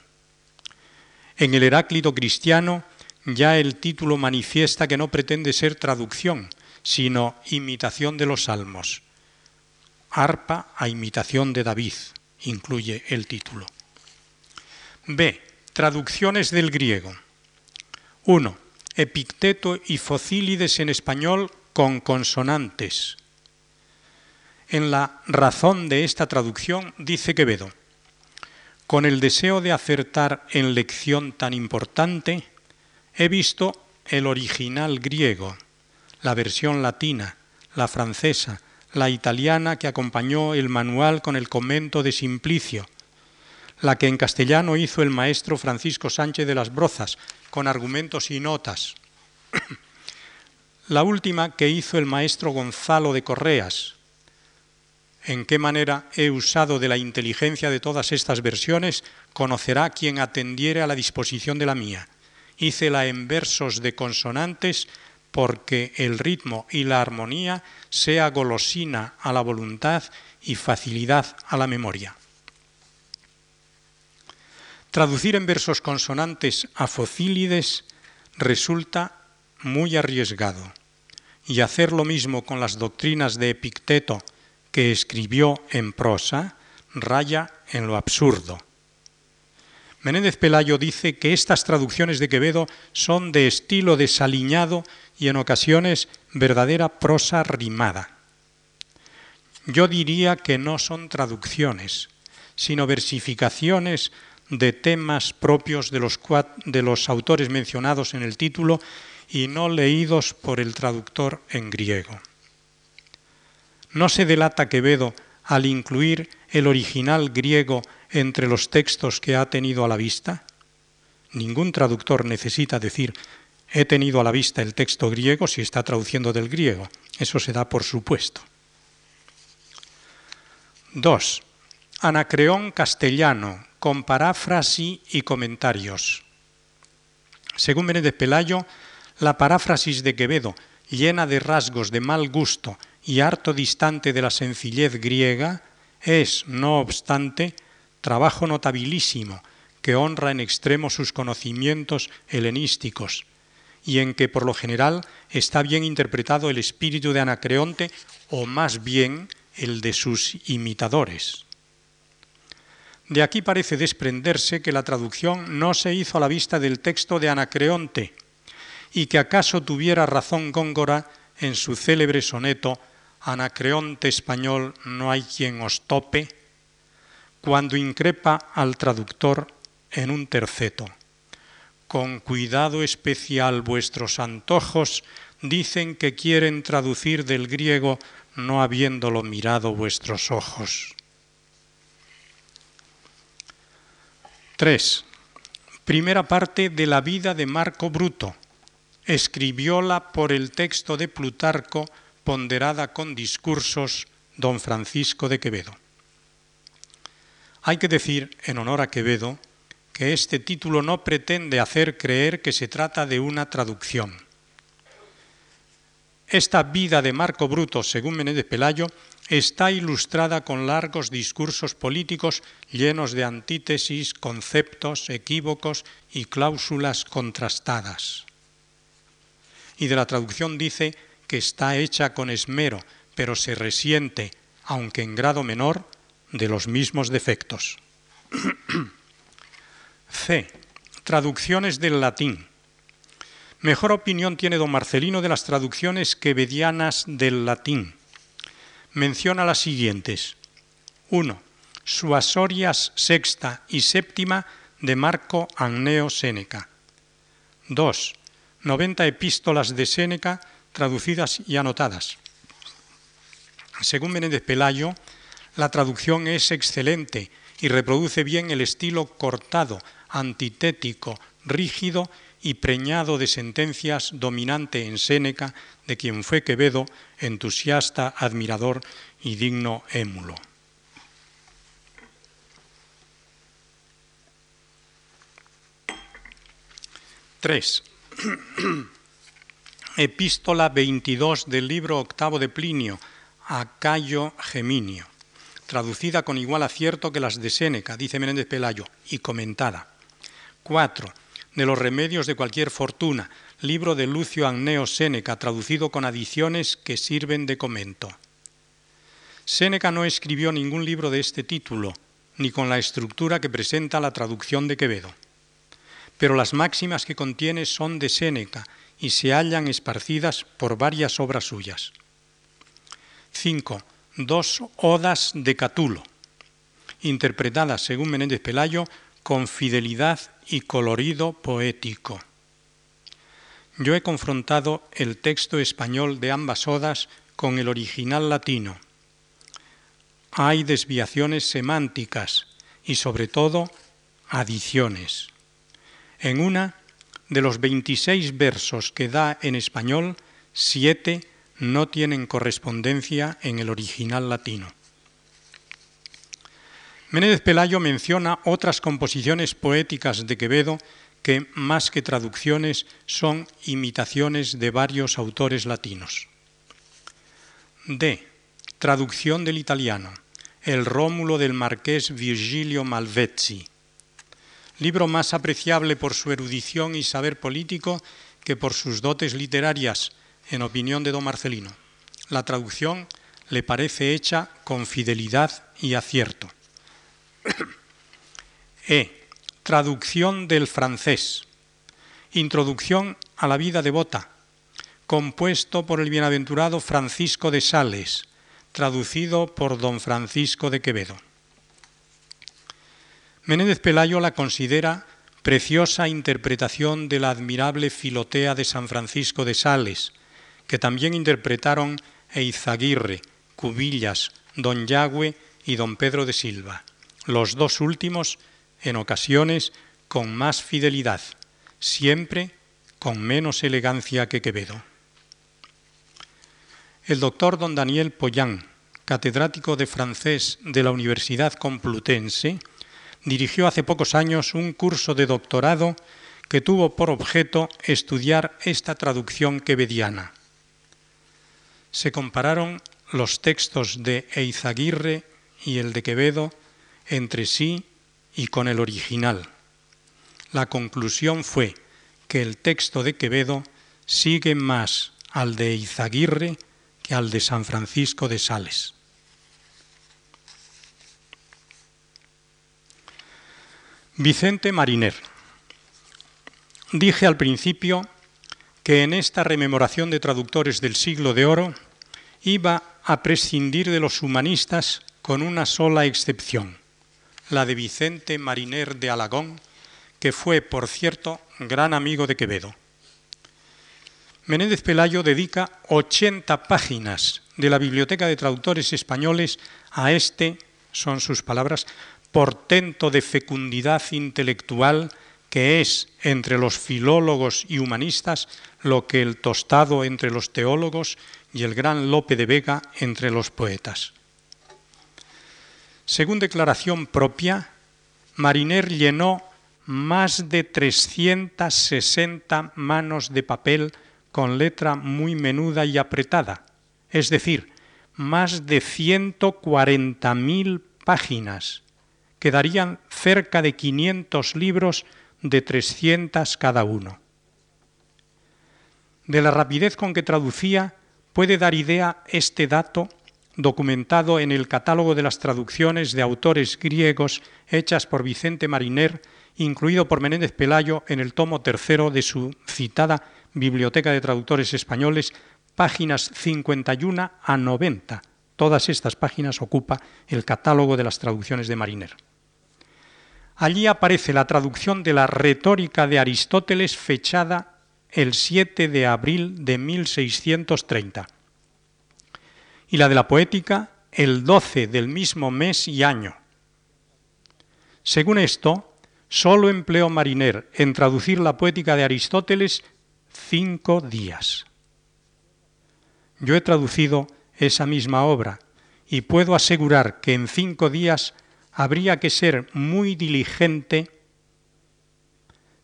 En el Heráclito cristiano ya el título manifiesta que no pretende ser traducción, sino imitación de los salmos. arpa a imitación de David, incluye el título. B. Traducciones del griego. 1. Epicteto y Focílides en español con consonantes. En la razón de esta traducción dice Quevedo, con el deseo de acertar en lección tan importante, he visto el original griego, la versión latina, la francesa, la italiana que acompañó el manual con el comento de Simplicio, la que en castellano hizo el maestro Francisco Sánchez de las Brozas, con argumentos y notas, [clears throat] la última que hizo el maestro Gonzalo de Correas. En qué manera he usado de la inteligencia de todas estas versiones, conocerá quien atendiere a la disposición de la mía. Hícela en versos de consonantes porque el ritmo y la armonía sea golosina a la voluntad y facilidad a la memoria. Traducir en versos consonantes a Focílides resulta muy arriesgado y hacer lo mismo con las doctrinas de Epicteto que escribió en prosa raya en lo absurdo. Menéndez Pelayo dice que estas traducciones de Quevedo son de estilo desaliñado y en ocasiones verdadera prosa rimada. Yo diría que no son traducciones, sino versificaciones de temas propios de los, de los autores mencionados en el título y no leídos por el traductor en griego. ¿No se delata Quevedo al incluir el original griego entre los textos que ha tenido a la vista? Ningún traductor necesita decir he tenido a la vista el texto griego si está traduciendo del griego. Eso se da por supuesto. 2. Anacreón castellano, con paráfrasis y comentarios. Según Menéndez Pelayo, la paráfrasis de Quevedo, llena de rasgos de mal gusto y harto distante de la sencillez griega, es, no obstante, trabajo notabilísimo que honra en extremo sus conocimientos helenísticos y en que por lo general está bien interpretado el espíritu de Anacreonte o más bien el de sus imitadores. De aquí parece desprenderse que la traducción no se hizo a la vista del texto de Anacreonte y que acaso tuviera razón Góngora en su célebre soneto Anacreonte español no hay quien os tope, cuando increpa al traductor en un terceto. Con cuidado especial vuestros antojos dicen que quieren traducir del griego no habiéndolo mirado vuestros ojos. 3. Primera parte de la vida de Marco Bruto. Escribióla por el texto de Plutarco, ponderada con discursos, don Francisco de Quevedo. Hay que decir, en honor a Quevedo, que este título no pretende hacer creer que se trata de una traducción. Esta vida de Marco Bruto, según Menéndez Pelayo, está ilustrada con largos discursos políticos llenos de antítesis, conceptos, equívocos y cláusulas contrastadas. Y de la traducción dice que está hecha con esmero, pero se resiente, aunque en grado menor, de los mismos defectos. [clears throat] C. Traducciones del latín. Mejor opinión tiene don Marcelino de las traducciones quevedianas del latín menciona las siguientes. 1. Suasorias sexta y séptima de Marco Anneo Séneca. 2. 90 epístolas de Séneca traducidas y anotadas. Según Menéndez Pelayo, la traducción es excelente y reproduce bien el estilo cortado, antitético, rígido y preñado de sentencias dominante en Séneca, de quien fue Quevedo entusiasta, admirador y digno émulo. Tres. [clears throat] Epístola 22 del libro octavo de Plinio a Cayo Geminio, traducida con igual acierto que las de Séneca, dice Menéndez Pelayo, y comentada. 4 de los remedios de cualquier fortuna, libro de Lucio Anneo Séneca, traducido con adiciones que sirven de comento. Séneca no escribió ningún libro de este título, ni con la estructura que presenta la traducción de Quevedo. Pero las máximas que contiene son de Séneca y se hallan esparcidas por varias obras suyas. 5. Dos odas de Catulo, interpretadas, según Menéndez Pelayo, con fidelidad y colorido poético. Yo he confrontado el texto español de ambas odas con el original latino hay desviaciones semánticas y sobre todo adiciones. En una, de los 26 versos que da en español, siete no tienen correspondencia en el original latino. Menéndez Pelayo menciona otras composiciones poéticas de Quevedo que, más que traducciones, son imitaciones de varios autores latinos. D. Traducción del italiano el Rómulo del marqués Virgilio Malvezzi, libro más apreciable por su erudición y saber político que por sus dotes literarias, en opinión de don Marcelino. La traducción le parece hecha con fidelidad y acierto. [coughs] e. Traducción del francés. Introducción a la vida devota, compuesto por el bienaventurado Francisco de Sales, traducido por don Francisco de Quevedo. Menéndez Pelayo la considera preciosa interpretación de la admirable Filotea de San Francisco de Sales, que también interpretaron Eizaguirre, Cubillas, don Yagüe y don Pedro de Silva, los dos últimos en ocasiones con más fidelidad, siempre con menos elegancia que Quevedo. El doctor don Daniel Pollán, catedrático de francés de la Universidad Complutense, dirigió hace pocos años un curso de doctorado que tuvo por objeto estudiar esta traducción quevediana. Se compararon los textos de Eizaguirre y el de Quevedo entre sí y con el original. La conclusión fue que el texto de Quevedo sigue más al de Eizaguirre que al de San Francisco de Sales. Vicente Mariner. Dije al principio que en esta rememoración de traductores del siglo de oro iba a prescindir de los humanistas con una sola excepción, la de Vicente Mariner de Alagón, que fue, por cierto, gran amigo de Quevedo. Menéndez Pelayo dedica 80 páginas de la Biblioteca de Traductores Españoles a este, son sus palabras, portento de fecundidad intelectual que es entre los filólogos y humanistas lo que el tostado entre los teólogos y el gran Lope de Vega entre los poetas. Según declaración propia, Mariner llenó más de 360 manos de papel con letra muy menuda y apretada, es decir, más de 140.000 páginas, que darían cerca de 500 libros de 300 cada uno. De la rapidez con que traducía puede dar idea este dato documentado en el catálogo de las traducciones de autores griegos hechas por Vicente Mariner, incluido por Menéndez Pelayo en el tomo tercero de su citada Biblioteca de Traductores Españoles, páginas 51 a 90. Todas estas páginas ocupa el catálogo de las traducciones de Mariner. Allí aparece la traducción de la retórica de Aristóteles fechada el 7 de abril de 1630 y la de la poética el 12 del mismo mes y año. Según esto, solo empleó Mariner en traducir la poética de Aristóteles cinco días. Yo he traducido esa misma obra y puedo asegurar que en cinco días habría que ser muy diligente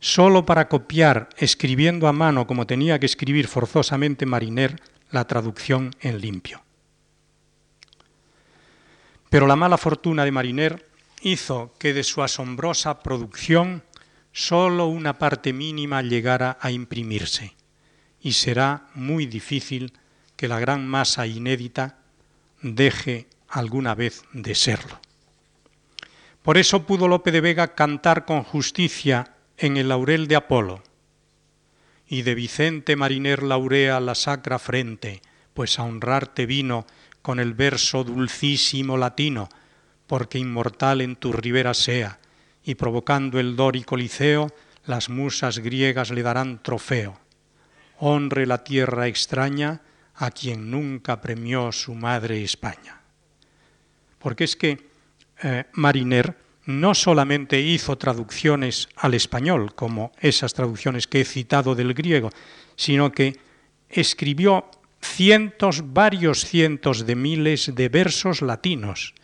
solo para copiar, escribiendo a mano como tenía que escribir forzosamente Mariner, la traducción en limpio. Pero la mala fortuna de Mariner hizo que de su asombrosa producción solo una parte mínima llegara a imprimirse, y será muy difícil que la gran masa inédita deje alguna vez de serlo. Por eso pudo Lope de Vega cantar con justicia en el laurel de Apolo, y de Vicente Mariner laurea la sacra frente, pues a honrarte vino con el verso dulcísimo latino, porque inmortal en tu ribera sea, y provocando el dórico liceo, las musas griegas le darán trofeo. Honre la tierra extraña a quien nunca premió su madre España. Porque es que eh, Mariner no solamente hizo traducciones al español, como esas traducciones que he citado del griego, sino que escribió cientos, varios cientos de miles de versos latinos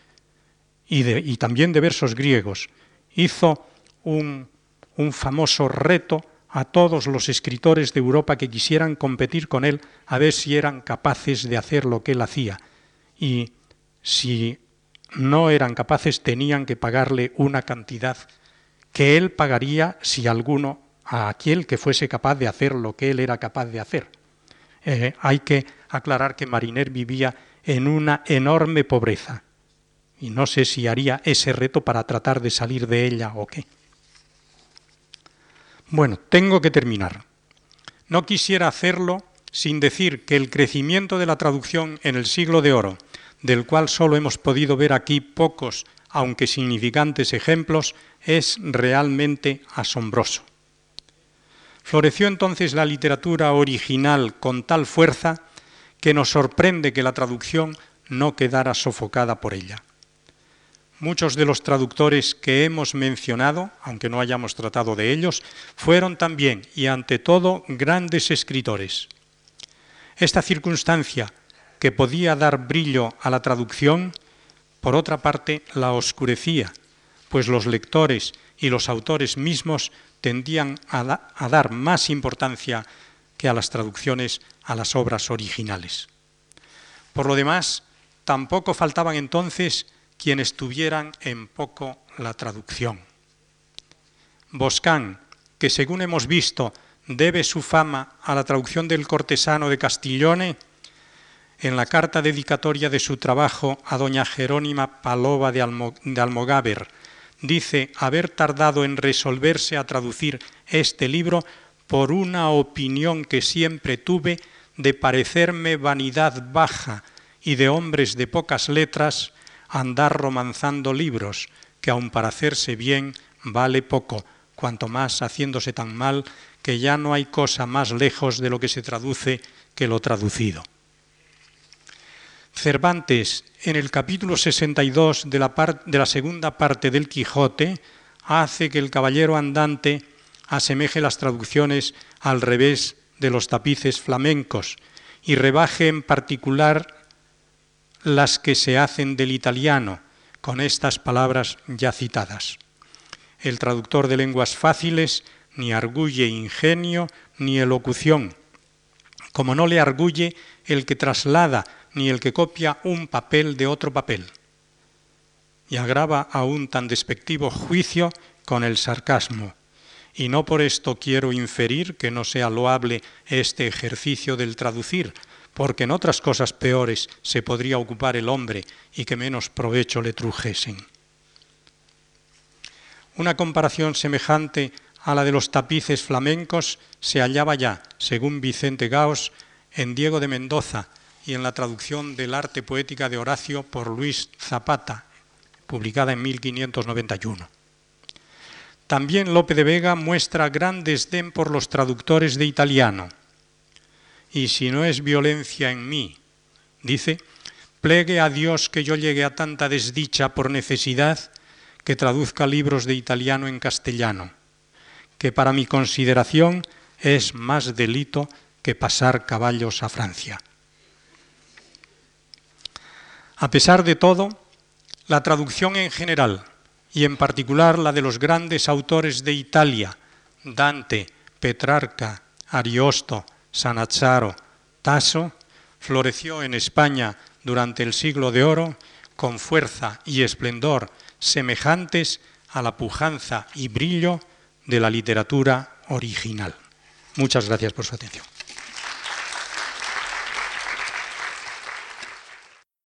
y, y también de versos griegos. Hizo un, un famoso reto a todos los escritores de Europa que quisieran competir con él a ver si eran capaces de hacer lo que él hacía. Y si no eran capaces, tenían que pagarle una cantidad que él pagaría si alguno a aquel que fuese capaz de hacer lo que él era capaz de hacer. Eh, hay que aclarar que Mariner vivía en una enorme pobreza y no sé si haría ese reto para tratar de salir de ella o qué. Bueno, tengo que terminar. No quisiera hacerlo sin decir que el crecimiento de la traducción en el siglo de oro del cual solo hemos podido ver aquí pocos, aunque significantes ejemplos, es realmente asombroso. Floreció entonces la literatura original con tal fuerza que nos sorprende que la traducción no quedara sofocada por ella. Muchos de los traductores que hemos mencionado, aunque no hayamos tratado de ellos, fueron también y ante todo grandes escritores. Esta circunstancia que podía dar brillo a la traducción, por otra parte la oscurecía, pues los lectores y los autores mismos tendían a, dar más importancia que a las traducciones a las obras originales. Por lo demás, tampoco faltaban entonces quienes tuvieran en poco la traducción. Boscán, que según hemos visto debe su fama a la traducción del cortesano de Castiglione, en la carta dedicatoria de su trabajo a doña Jerónima Palova de, Almogáver, dice haber tardado en resolverse a traducir este libro por una opinión que siempre tuve de parecerme vanidad baja y de hombres de pocas letras andar romanzando libros, que aun para hacerse bien vale poco, cuanto más haciéndose tan mal que ya no hay cosa más lejos de lo que se traduce que lo traducido. Cervantes, en el capítulo 62 de la, de la segunda parte del Quijote, hace que el caballero andante asemeje las traducciones al revés de los tapices flamencos y rebaje en particular las que se hacen del italiano, con estas palabras ya citadas. El traductor de lenguas fáciles ni arguye ingenio ni elocución, como no le arguye el que traslada ni el que copia un papel de otro papel. Y agrava aún tan despectivo juicio con el sarcasmo. Y no por esto quiero inferir que no sea loable este ejercicio del traducir, porque en otras cosas peores se podría ocupar el hombre y que menos provecho le trujesen. Una comparación semejante a la de los tapices flamencos se hallaba ya, según Vicente Gaos, en Diego de Mendoza, y en la traducción del arte poética de Horacio por Luis Zapata, publicada en 1591. También Lope de Vega muestra gran desdén por los traductores de italiano. Y si no es violencia en mí, dice, plegue a Dios que yo llegue a tanta desdicha por necesidad que traduzca libros de italiano en castellano, que para mi consideración es más delito que pasar caballos a Francia. A pesar de todo, la traducción en general, y en particular la de los grandes autores de Italia, Dante, Petrarca, Ariosto, Sanazzaro, Tasso, floreció en España durante el siglo de oro con fuerza y esplendor semejantes a la pujanza y brillo de la literatura original. Muchas gracias por su atención.